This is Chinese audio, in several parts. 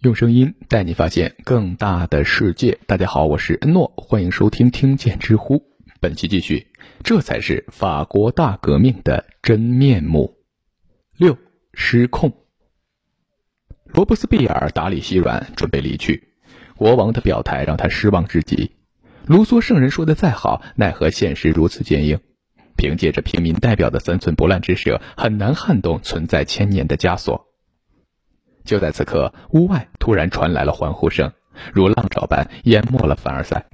用声音带你发现更大的世界。大家好，我是恩诺，欢迎收听《听见知乎》。本期继续，这才是法国大革命的真面目。六失控。罗伯斯庇尔打理稀软，准备离去。国王的表态让他失望至极。卢梭圣人说的再好，奈何现实如此坚硬？凭借着平民代表的三寸不烂之舌，很难撼动存在千年的枷锁。就在此刻，屋外突然传来了欢呼声，如浪潮般淹没了凡尔赛。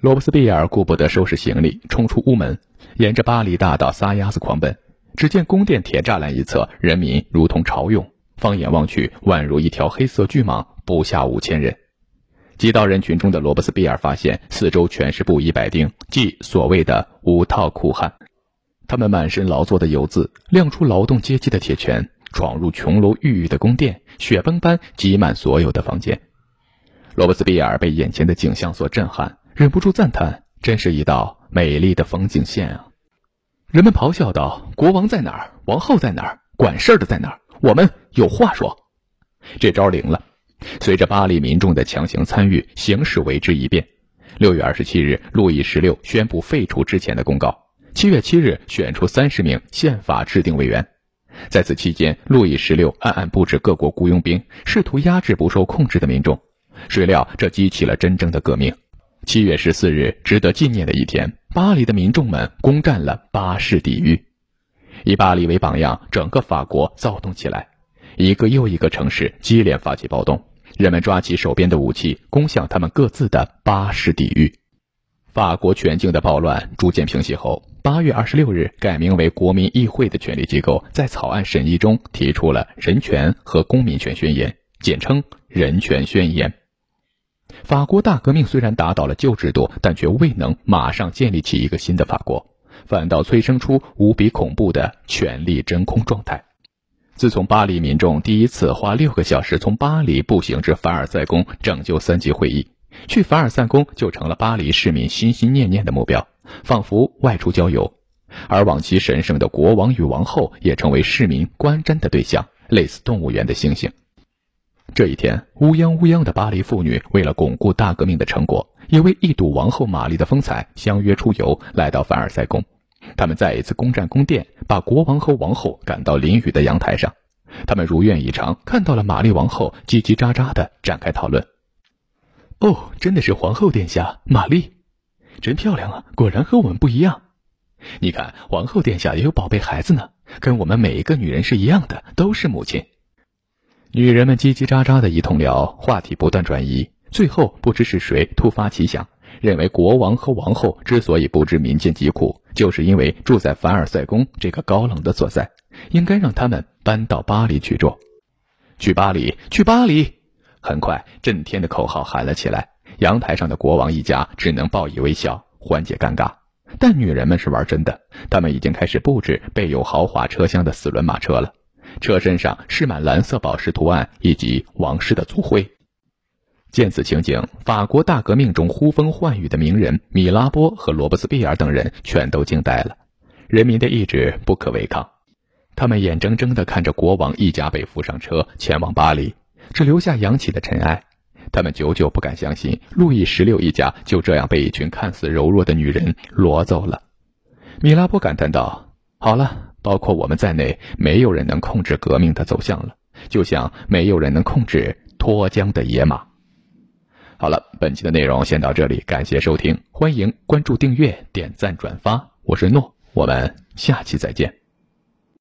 罗伯斯庇尔顾不得收拾行李，冲出屋门，沿着巴黎大道撒丫子狂奔。只见宫殿铁栅栏一侧，人民如同潮涌，放眼望去，宛如一条黑色巨蟒，不下五千人。挤到人群中的罗伯斯庇尔发现，四周全是布衣百丁，即所谓的五套苦汉。他们满身劳作的油渍，亮出劳动阶级的铁拳。闯入琼楼玉宇的宫殿，雪崩般挤满所有的房间。罗伯斯庇尔被眼前的景象所震撼，忍不住赞叹：“真是一道美丽的风景线啊！”人们咆哮道：“国王在哪儿？王后在哪儿？管事儿的在哪儿？我们有话说。”这招灵了。随着巴黎民众的强行参与，形势为之一变。六月二十七日，路易十六宣布废除之前的公告。七月七日，选出三十名宪法制定委员。在此期间，路易十六暗暗布置各国雇佣兵，试图压制不受控制的民众。谁料这激起了真正的革命。七月十四日，值得纪念的一天，巴黎的民众们攻占了巴士底狱。以巴黎为榜样，整个法国躁动起来，一个又一个城市接连发起暴动，人们抓起手边的武器，攻向他们各自的巴士底狱。法国全境的暴乱逐渐平息后。八月二十六日，改名为国民议会的权力机构在草案审议中提出了人权和公民权宣言，简称《人权宣言》。法国大革命虽然打倒了旧制度，但却未能马上建立起一个新的法国，反倒催生出无比恐怖的权力真空状态。自从巴黎民众第一次花六个小时从巴黎步行至凡尔赛宫拯救三级会议，去凡尔赛宫就成了巴黎市民心心念念的目标。仿佛外出郊游，而往期神圣的国王与王后也成为市民观瞻的对象，类似动物园的猩猩。这一天，乌泱乌泱的巴黎妇女为了巩固大革命的成果，也为一睹王后玛丽的风采，相约出游，来到凡尔赛宫。他们再一次攻占宫殿，把国王和王后赶到淋雨的阳台上。他们如愿以偿，看到了玛丽王后叽叽喳喳的展开讨论。哦，真的是皇后殿下，玛丽。真漂亮啊！果然和我们不一样。你看，皇后殿下也有宝贝孩子呢，跟我们每一个女人是一样的，都是母亲。女人们叽叽喳喳的一通聊，话题不断转移。最后，不知是谁突发奇想，认为国王和王后之所以不知民间疾苦，就是因为住在凡尔赛宫这个高冷的所在，应该让他们搬到巴黎去住。去巴黎，去巴黎！很快，震天的口号喊了起来。阳台上的国王一家只能报以微笑，缓解尴尬。但女人们是玩真的，她们已经开始布置备有豪华车厢的四轮马车了，车身上饰满蓝色宝石图案以及王室的族徽。见此情景，法国大革命中呼风唤雨的名人米拉波和罗伯斯庇尔等人全都惊呆了。人民的意志不可违抗，他们眼睁睁地看着国王一家被扶上车前往巴黎，只留下扬起的尘埃。他们久久不敢相信，路易十六一家就这样被一群看似柔弱的女人掳走了。米拉波感叹道：“好了，包括我们在内，没有人能控制革命的走向了，就像没有人能控制脱缰的野马。”好了，本期的内容先到这里，感谢收听，欢迎关注、订阅、点赞、转发，我是诺，我们下期再见。